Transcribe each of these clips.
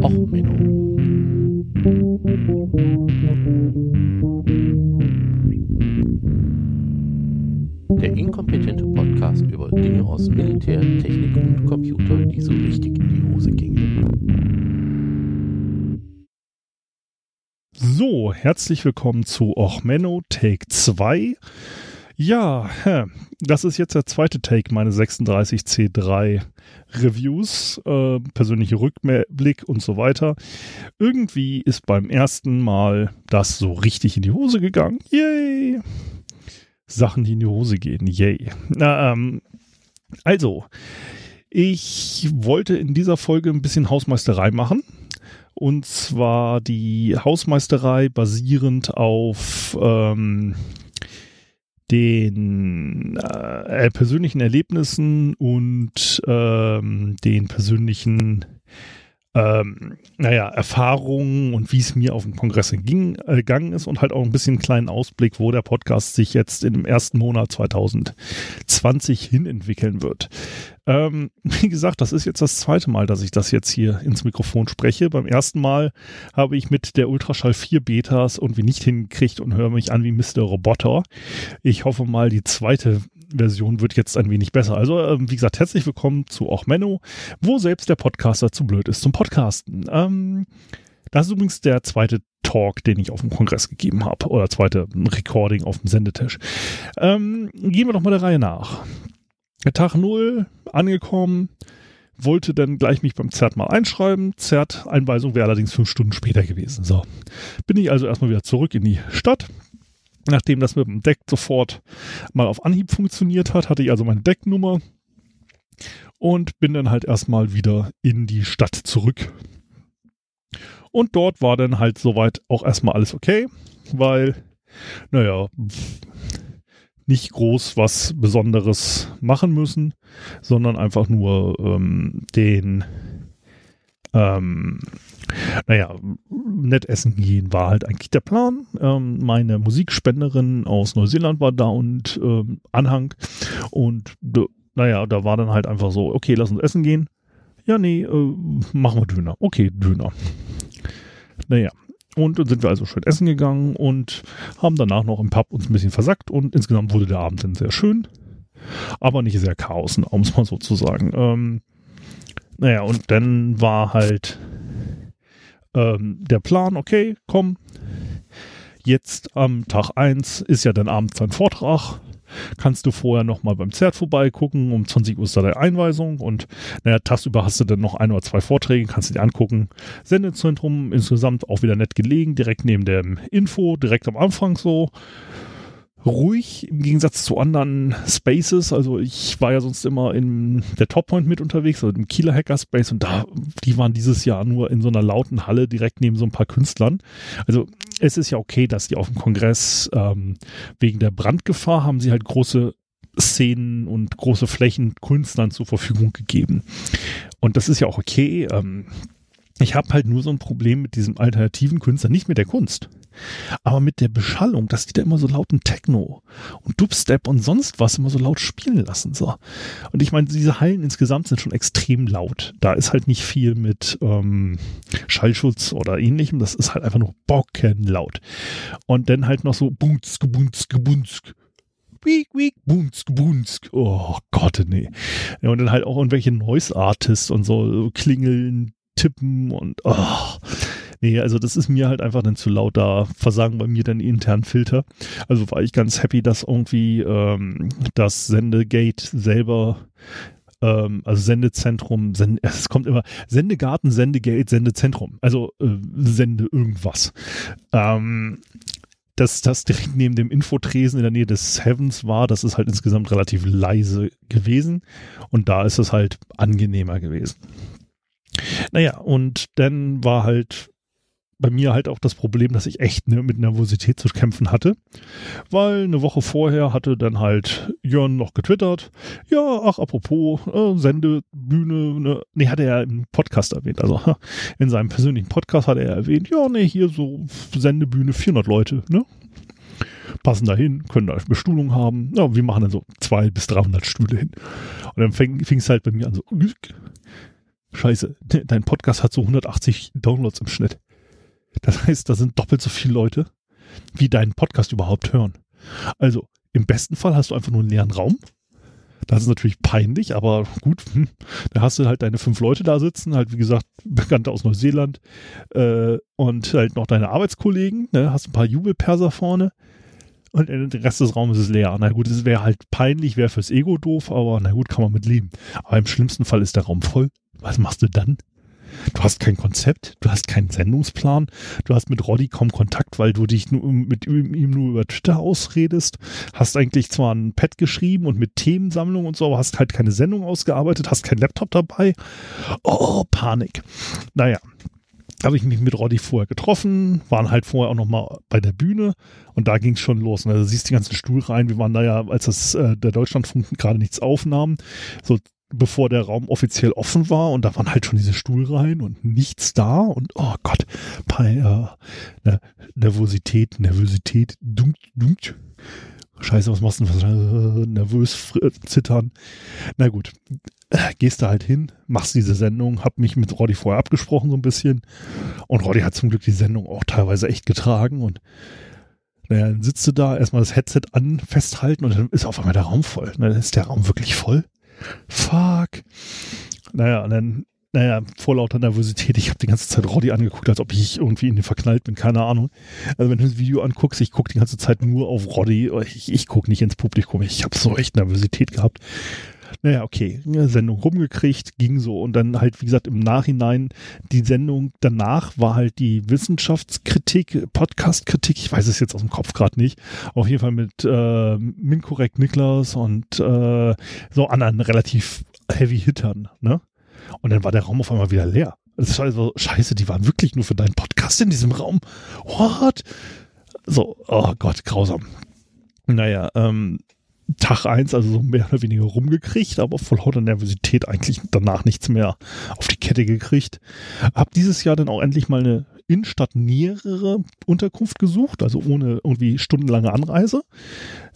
Och, Menno. Der inkompetente Podcast über Dinge aus Militär, Technik und Computer, die so richtig in die Hose gingen. So, herzlich willkommen zu Och Menno Take 2. Ja, das ist jetzt der zweite Take, meine 36C3 Reviews, äh, persönliche Rückblick und so weiter. Irgendwie ist beim ersten Mal das so richtig in die Hose gegangen. Yay! Sachen, die in die Hose gehen. Yay. Na, ähm, also, ich wollte in dieser Folge ein bisschen Hausmeisterei machen. Und zwar die Hausmeisterei basierend auf ähm, den äh, persönlichen Erlebnissen und ähm, den persönlichen ähm, naja, Erfahrungen und wie es mir auf dem Kongress ging, äh, gegangen ist und halt auch ein bisschen einen kleinen Ausblick, wo der Podcast sich jetzt im ersten Monat 2020 hin entwickeln wird. Ähm, wie gesagt, das ist jetzt das zweite Mal, dass ich das jetzt hier ins Mikrofon spreche. Beim ersten Mal habe ich mit der Ultraschall 4 Betas irgendwie nicht hingekriegt und höre mich an wie Mr. Roboter. Ich hoffe mal, die zweite Version wird jetzt ein wenig besser. Also, äh, wie gesagt, herzlich willkommen zu Auch Menno, wo selbst der Podcaster zu blöd ist zum Podcasten. Ähm, das ist übrigens der zweite Talk, den ich auf dem Kongress gegeben habe. Oder zweite Recording auf dem Sendetisch. Ähm, gehen wir doch mal der Reihe nach. Tag 0, angekommen, wollte dann gleich mich beim ZERT mal einschreiben. ZERT-Einweisung wäre allerdings fünf Stunden später gewesen. So, bin ich also erstmal wieder zurück in die Stadt, Nachdem das mit dem Deck sofort mal auf Anhieb funktioniert hat, hatte ich also meine Decknummer und bin dann halt erstmal wieder in die Stadt zurück. Und dort war dann halt soweit auch erstmal alles okay, weil, naja, nicht groß was Besonderes machen müssen, sondern einfach nur ähm, den ähm, naja, nett essen gehen war halt eigentlich der Plan. Ähm, meine Musikspenderin aus Neuseeland war da und ähm, Anhang. Und naja, da war dann halt einfach so, okay, lass uns essen gehen. Ja, nee, äh, machen wir Döner. Okay, Döner. Naja, und dann sind wir also schön essen gegangen und haben danach noch im Pub uns ein bisschen versackt und insgesamt wurde der Abend dann sehr schön, aber nicht sehr chaos, um es mal so zu sagen. Ähm, naja, und dann war halt ähm, der Plan, okay, komm, jetzt am Tag 1 ist ja dann abends dein Vortrag. Kannst du vorher nochmal beim ZERT vorbeigucken. Um 20 Uhr ist da die Einweisung und naja, tagsüber hast du dann noch ein oder zwei Vorträge, kannst du dir angucken. Sendezentrum insgesamt auch wieder nett gelegen, direkt neben dem Info, direkt am Anfang so ruhig im Gegensatz zu anderen Spaces. Also ich war ja sonst immer in der Toppoint mit unterwegs, also im Kieler Hackerspace und da, die waren dieses Jahr nur in so einer lauten Halle direkt neben so ein paar Künstlern. Also es ist ja okay, dass die auf dem Kongress ähm, wegen der Brandgefahr haben sie halt große Szenen und große Flächen Künstlern zur Verfügung gegeben. Und das ist ja auch okay. Ähm, ich habe halt nur so ein Problem mit diesem alternativen Künstler, nicht mit der Kunst, aber mit der Beschallung, dass die da immer so lauten Techno und Dubstep und sonst was immer so laut spielen lassen. So. Und ich meine, diese Hallen insgesamt sind schon extrem laut. Da ist halt nicht viel mit ähm, Schallschutz oder ähnlichem. Das ist halt einfach nur bockenlaut. Und dann halt noch so bunzk, bunzk, bunzk. Wiek, wiek, bunzk, bunzk. Oh Gott, nee. Ja, und dann halt auch irgendwelche Noise Artists und so klingeln, tippen und oh. Nee, also das ist mir halt einfach dann zu laut, da versagen bei mir dann intern Filter. Also war ich ganz happy, dass irgendwie ähm, das Sendegate selber ähm, also Sendezentrum, Sende, es kommt immer Sendegarten, Sendegate, Sendezentrum, also äh, Sende irgendwas. Ähm, dass das direkt neben dem Infotresen in der Nähe des Heavens war, das ist halt insgesamt relativ leise gewesen und da ist es halt angenehmer gewesen. Naja, und dann war halt bei mir halt auch das Problem, dass ich echt ne, mit Nervosität zu kämpfen hatte, weil eine Woche vorher hatte dann halt Jörn noch getwittert, ja, ach, apropos, äh, Sendebühne, ne, nee, hat er im Podcast erwähnt, also in seinem persönlichen Podcast hat er erwähnt, ja, nee, hier so Sendebühne, 400 Leute, ne, passen da hin, können da Bestuhlung haben, ja, wir machen dann so zwei bis 300 Stühle hin. Und dann fing es halt bei mir an so, scheiße, dein Podcast hat so 180 Downloads im Schnitt. Das heißt, da sind doppelt so viele Leute, wie deinen Podcast überhaupt hören. Also, im besten Fall hast du einfach nur einen leeren Raum. Das ist natürlich peinlich, aber gut, hm, da hast du halt deine fünf Leute da sitzen, halt wie gesagt, Bekannte aus Neuseeland äh, und halt noch deine Arbeitskollegen, ne? hast ein paar Jubelperser vorne und der Rest des Raumes ist leer. Na gut, es wäre halt peinlich, wäre fürs Ego doof, aber na gut, kann man mit leben. Aber im schlimmsten Fall ist der Raum voll. Was machst du dann? Du hast kein Konzept, du hast keinen Sendungsplan, du hast mit Roddy kaum Kontakt, weil du dich nur mit ihm nur über Twitter ausredest, hast eigentlich zwar ein Pad geschrieben und mit Themensammlung und so, aber hast halt keine Sendung ausgearbeitet, hast kein Laptop dabei. Oh, Panik. Naja, habe ich mich mit Roddy vorher getroffen, waren halt vorher auch nochmal bei der Bühne und da ging es schon los. Ne? Du siehst die ganzen Stuhlreihen. Wir waren da ja, als das äh, der Deutschlandfunk gerade nichts aufnahm, so bevor der Raum offiziell offen war und da waren halt schon diese Stuhlreihen und nichts da und oh Gott, bei äh, ne, Nervosität, Nervosität, dunkt, dunkt. Scheiße, was machst du denn? Äh, nervös, zittern. Na gut, äh, gehst da halt hin, machst diese Sendung, hab mich mit Roddy vorher abgesprochen so ein bisschen und Roddy hat zum Glück die Sendung auch teilweise echt getragen und naja, dann sitzt du da, erstmal das Headset an, festhalten und dann ist auf einmal der Raum voll. Dann ist der Raum wirklich voll fuck. Naja, und dann, naja, vor lauter Nervosität, ich habe die ganze Zeit Roddy angeguckt, als ob ich irgendwie in den verknallt bin, keine Ahnung. Also wenn du das Video anguckst, ich gucke die ganze Zeit nur auf Roddy, ich, ich gucke nicht ins Publikum, ich habe so echt Nervosität gehabt. Naja, okay, Sendung rumgekriegt, ging so und dann halt, wie gesagt, im Nachhinein die Sendung danach war halt die Wissenschaftskritik, Podcastkritik, ich weiß es jetzt aus dem Kopf gerade nicht, auf jeden Fall mit äh, Minkorrekt Niklas und äh, so anderen relativ heavy Hittern, ne? Und dann war der Raum auf einmal wieder leer. Das war also scheiße, die waren wirklich nur für deinen Podcast in diesem Raum. What? So, oh Gott, grausam. Naja, ähm, Tag eins also so mehr oder weniger rumgekriegt, aber voll lauter Nervosität eigentlich danach nichts mehr auf die Kette gekriegt. Hab dieses Jahr dann auch endlich mal eine Innenstadt nähere Unterkunft gesucht, also ohne irgendwie stundenlange Anreise.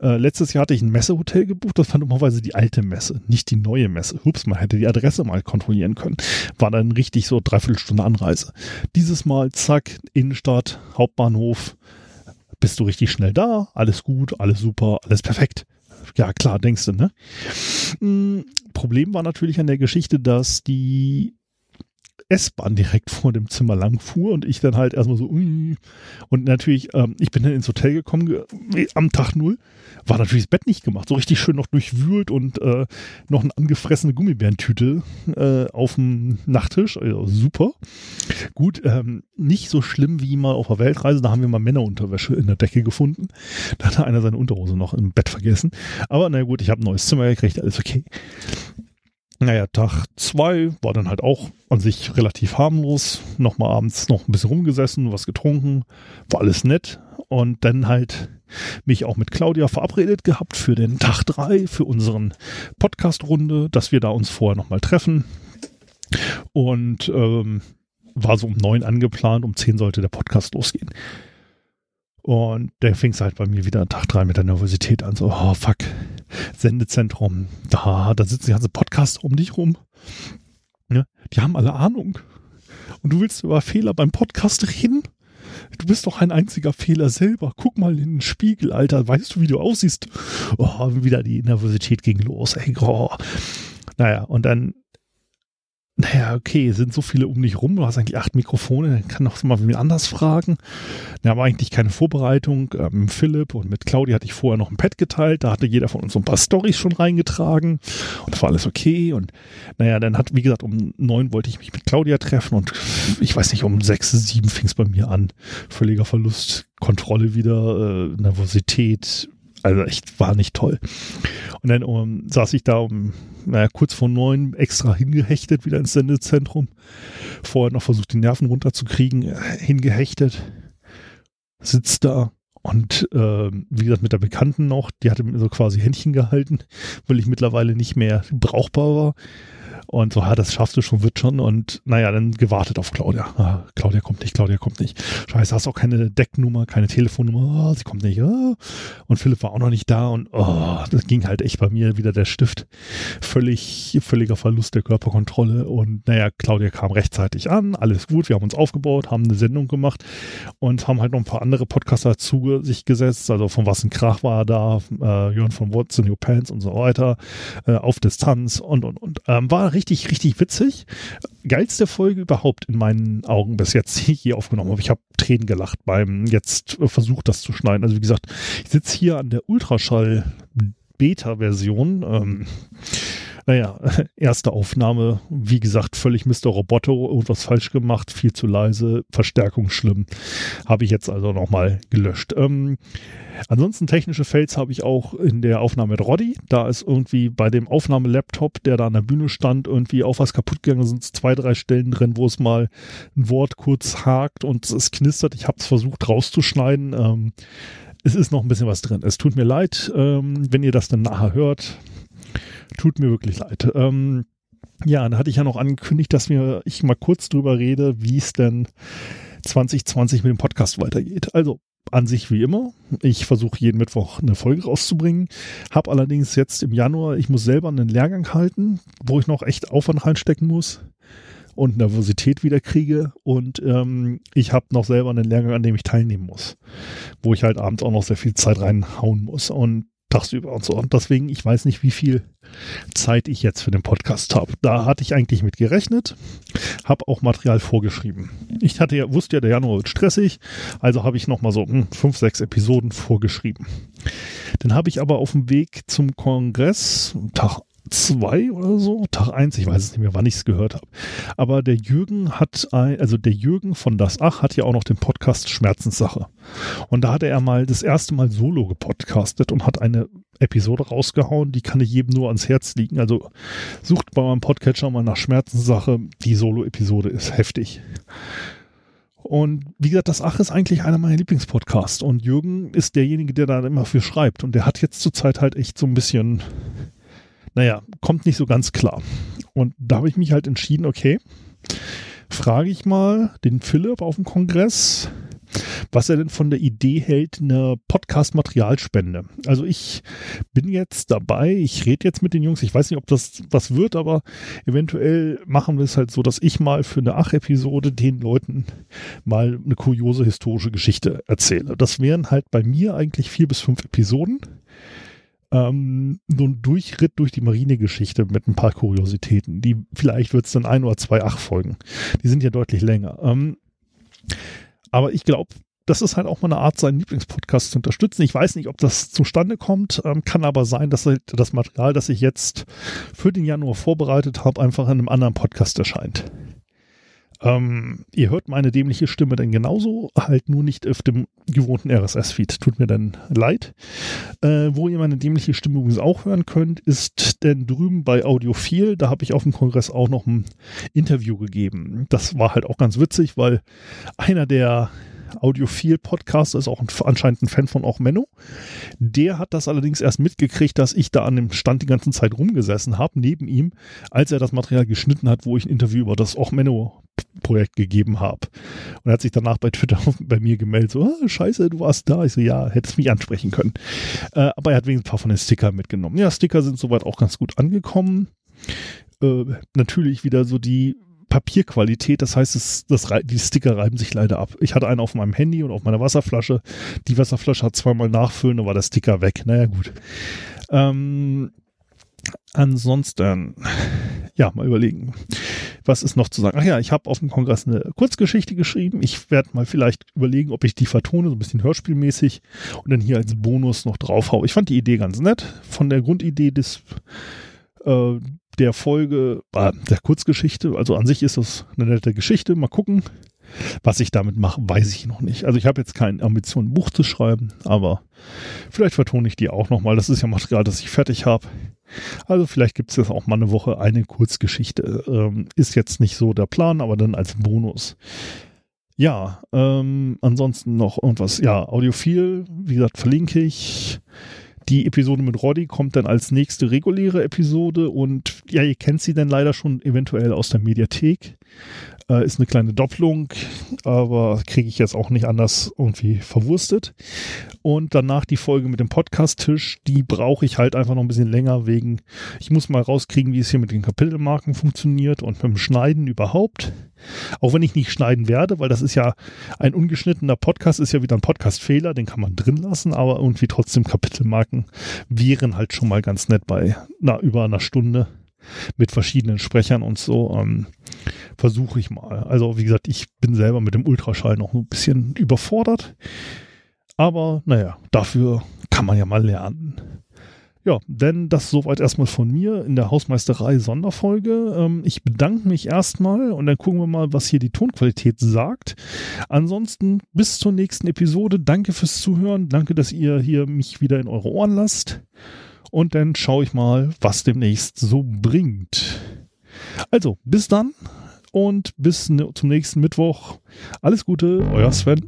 Äh, letztes Jahr hatte ich ein Messehotel gebucht, das war normalerweise die alte Messe, nicht die neue Messe. Hups, man hätte die Adresse mal kontrollieren können. War dann richtig so dreiviertel Stunde Anreise. Dieses Mal, zack, Innenstadt, Hauptbahnhof, bist du richtig schnell da, alles gut, alles super, alles perfekt ja klar, denkst du, ne? Hm, Problem war natürlich an der Geschichte, dass die S-Bahn direkt vor dem Zimmer lang fuhr und ich dann halt erstmal so, und natürlich, ähm, ich bin dann ins Hotel gekommen ge am Tag null, war natürlich das Bett nicht gemacht, so richtig schön noch durchwühlt und äh, noch eine angefressene Gummibärentüte äh, auf dem Nachttisch, also super. Gut, ähm, nicht so schlimm wie mal auf der Weltreise, da haben wir mal Männerunterwäsche in der Decke gefunden, da hat einer seine Unterhose noch im Bett vergessen, aber na gut, ich habe ein neues Zimmer gekriegt, alles okay. Naja, Tag zwei war dann halt auch an sich relativ harmlos. Nochmal abends noch ein bisschen rumgesessen, was getrunken, war alles nett. Und dann halt mich auch mit Claudia verabredet gehabt für den Tag drei, für unseren Podcast-Runde, dass wir da uns vorher nochmal treffen. Und ähm, war so um neun angeplant, um zehn sollte der Podcast losgehen. Und der fing es halt bei mir wieder Tag drei mit der Nervosität an. So, oh fuck, Sendezentrum, da, da sitzen die ganze Podcast um dich rum. Ja, die haben alle Ahnung. Und du willst über Fehler beim Podcast reden? Du bist doch ein einziger Fehler selber. Guck mal in den Spiegel, Alter. Weißt du, wie du aussiehst? Oh, wieder die Nervosität ging los. Ey, oh. Naja, und dann naja, okay, sind so viele um dich rum, du hast eigentlich acht Mikrofone, dann kann auch mal wen anders fragen. Da war eigentlich keine Vorbereitung. Ähm, Philipp und mit Claudia hatte ich vorher noch ein Pad geteilt, da hatte jeder von uns so ein paar Stories schon reingetragen und das war alles okay. Und naja, dann hat, wie gesagt, um neun wollte ich mich mit Claudia treffen und ich weiß nicht, um sechs, sieben fing es bei mir an. Völliger Verlust, Kontrolle wieder, äh, Nervosität, also echt war nicht toll. Und dann um, saß ich da um naja, kurz vor neun extra hingehechtet wieder ins Sendezentrum. Vorher noch versucht, die Nerven runterzukriegen, äh, hingehechtet. Sitzt da und äh, wie gesagt mit der Bekannten noch, die hatte mir so quasi Händchen gehalten, weil ich mittlerweile nicht mehr brauchbar war. Und so, ja, das schaffst du schon, wird schon. Und naja, dann gewartet auf Claudia. Ah, Claudia kommt nicht, Claudia kommt nicht. Scheiße, hast auch keine Decknummer, keine Telefonnummer. Oh, sie kommt nicht. Oh. Und Philipp war auch noch nicht da. Und oh, das ging halt echt bei mir wieder der Stift. Völlig, völliger Verlust der Körperkontrolle. Und naja, Claudia kam rechtzeitig an. Alles gut. Wir haben uns aufgebaut, haben eine Sendung gemacht und haben halt noch ein paar andere Podcaster zu sich gesetzt. Also von Was ein Krach war da, äh, Jörn von What's in Your Pants und so weiter. Äh, auf Distanz und, und, und. Ähm, war richtig, richtig witzig. Geilste Folge überhaupt in meinen Augen bis jetzt, die ich hier aufgenommen habe. Ich habe Tränen gelacht beim jetzt äh, Versuch, das zu schneiden. Also wie gesagt, ich sitze hier an der Ultraschall Beta-Version. Ähm, naja, erste Aufnahme, wie gesagt, völlig Mr. Roboto, irgendwas falsch gemacht, viel zu leise, Verstärkung schlimm. Habe ich jetzt also nochmal gelöscht. Ähm, ansonsten technische Fails habe ich auch in der Aufnahme mit Roddy. Da ist irgendwie bei dem Aufnahmelaptop, der da an der Bühne stand, irgendwie auch was kaputt gegangen. Da sind zwei, drei Stellen drin, wo es mal ein Wort kurz hakt und es knistert. Ich habe es versucht rauszuschneiden. Ähm, es ist noch ein bisschen was drin. Es tut mir leid, ähm, wenn ihr das dann nachher hört. Tut mir wirklich leid. Ähm, ja, dann hatte ich ja noch angekündigt, dass wir, ich mal kurz drüber rede, wie es denn 2020 mit dem Podcast weitergeht. Also an sich wie immer. Ich versuche jeden Mittwoch eine Folge rauszubringen. Habe allerdings jetzt im Januar, ich muss selber einen Lehrgang halten, wo ich noch echt Aufwand reinstecken muss und Nervosität wieder kriege. Und ähm, ich habe noch selber einen Lehrgang, an dem ich teilnehmen muss, wo ich halt abends auch noch sehr viel Zeit reinhauen muss. Und tagsüber und so. Und deswegen, ich weiß nicht, wie viel Zeit ich jetzt für den Podcast habe. Da hatte ich eigentlich mit gerechnet, habe auch Material vorgeschrieben. Ich hatte ja, wusste ja, der Januar wird stressig, also habe ich nochmal so hm, fünf, sechs Episoden vorgeschrieben. Dann habe ich aber auf dem Weg zum Kongress, Tag zwei oder so, Tag eins, ich weiß es nicht mehr, wann ich es gehört habe. Aber der Jürgen hat, ein, also der Jürgen von Das Ach hat ja auch noch den Podcast Schmerzenssache. Und da hatte er mal das erste Mal solo gepodcastet und hat eine Episode rausgehauen, die kann ich jedem nur ans Herz liegen. Also sucht bei meinem Podcatcher mal nach Schmerzenssache. Die Solo-Episode ist heftig. Und wie gesagt, das Ach ist eigentlich einer meiner Lieblingspodcasts. Und Jürgen ist derjenige, der da immer für schreibt. Und der hat jetzt zurzeit halt echt so ein bisschen naja, kommt nicht so ganz klar. Und da habe ich mich halt entschieden, okay, frage ich mal den Philipp auf dem Kongress, was er denn von der Idee hält, eine Podcast-Materialspende. Also ich bin jetzt dabei, ich rede jetzt mit den Jungs, ich weiß nicht, ob das was wird, aber eventuell machen wir es halt so, dass ich mal für eine Ach-Episode den Leuten mal eine kuriose historische Geschichte erzähle. Das wären halt bei mir eigentlich vier bis fünf Episoden ähm, so ein Durchritt durch die Marinegeschichte mit ein paar Kuriositäten. Die vielleicht wird es dann ein oder zwei Ach-Folgen. Die sind ja deutlich länger. Ähm, aber ich glaube, das ist halt auch mal eine Art, seinen Lieblingspodcast zu unterstützen. Ich weiß nicht, ob das zustande kommt, ähm, kann aber sein, dass das Material, das ich jetzt für den Januar vorbereitet habe, einfach in einem anderen Podcast erscheint. Ähm, ihr hört meine dämliche Stimme dann genauso, halt nur nicht auf dem gewohnten RSS-Feed. Tut mir dann leid. Äh, wo ihr meine dämliche Stimme übrigens auch hören könnt, ist denn drüben bei Audiophil. Da habe ich auf dem Kongress auch noch ein Interview gegeben. Das war halt auch ganz witzig, weil einer der Audiophil-Podcaster, ist auch ein, anscheinend ein Fan von auch Menno. Der hat das allerdings erst mitgekriegt, dass ich da an dem Stand die ganze Zeit rumgesessen habe, neben ihm, als er das Material geschnitten hat, wo ich ein Interview über das auch Menno Projekt gegeben habe. Und er hat sich danach bei Twitter bei mir gemeldet, so, ah, scheiße, du warst da. Ich so, ja, hättest mich ansprechen können. Äh, aber er hat wenigstens ein paar von den Stickern mitgenommen. Ja, Sticker sind soweit auch ganz gut angekommen. Äh, natürlich wieder so die Papierqualität. Das heißt, es, das, die Sticker reiben sich leider ab. Ich hatte einen auf meinem Handy und auf meiner Wasserflasche. Die Wasserflasche hat zweimal nachfüllen, da war der Sticker weg. Naja, gut. Ähm, ansonsten, ja, mal überlegen. Was ist noch zu sagen? Ach ja, ich habe auf dem Kongress eine Kurzgeschichte geschrieben. Ich werde mal vielleicht überlegen, ob ich die vertone, so ein bisschen hörspielmäßig und dann hier als Bonus noch draufhau. Ich fand die Idee ganz nett. Von der Grundidee des äh, der Folge, äh, der Kurzgeschichte. Also an sich ist das eine nette Geschichte. Mal gucken. Was ich damit mache, weiß ich noch nicht. Also ich habe jetzt keine Ambition, ein Buch zu schreiben, aber vielleicht vertone ich die auch nochmal. Das ist ja Material, das ich fertig habe. Also vielleicht gibt es jetzt auch mal eine Woche eine Kurzgeschichte. Ähm, ist jetzt nicht so der Plan, aber dann als Bonus. Ja, ähm, ansonsten noch irgendwas. Ja, Audiophil, wie gesagt, verlinke ich. Die Episode mit Roddy kommt dann als nächste reguläre Episode und ja, ihr kennt sie dann leider schon eventuell aus der Mediathek. Äh, ist eine kleine Doppelung, aber kriege ich jetzt auch nicht anders irgendwie verwurstet. Und danach die Folge mit dem Podcast-Tisch, die brauche ich halt einfach noch ein bisschen länger wegen, ich muss mal rauskriegen, wie es hier mit den Kapitelmarken funktioniert und mit dem Schneiden überhaupt. Auch wenn ich nicht schneiden werde, weil das ist ja ein ungeschnittener Podcast, ist ja wieder ein Podcast-Fehler, den kann man drin lassen, aber irgendwie trotzdem Kapitelmarken wären halt schon mal ganz nett bei na, über einer Stunde mit verschiedenen Sprechern und so. Ähm, Versuche ich mal. Also, wie gesagt, ich bin selber mit dem Ultraschall noch ein bisschen überfordert. Aber naja, dafür kann man ja mal lernen. Ja, denn das soweit erstmal von mir in der Hausmeisterei Sonderfolge. Ähm, ich bedanke mich erstmal und dann gucken wir mal, was hier die Tonqualität sagt. Ansonsten bis zur nächsten Episode. Danke fürs Zuhören. Danke, dass ihr hier mich wieder in eure Ohren lasst. Und dann schaue ich mal, was demnächst so bringt. Also, bis dann und bis zum nächsten Mittwoch. Alles Gute, euer Sven.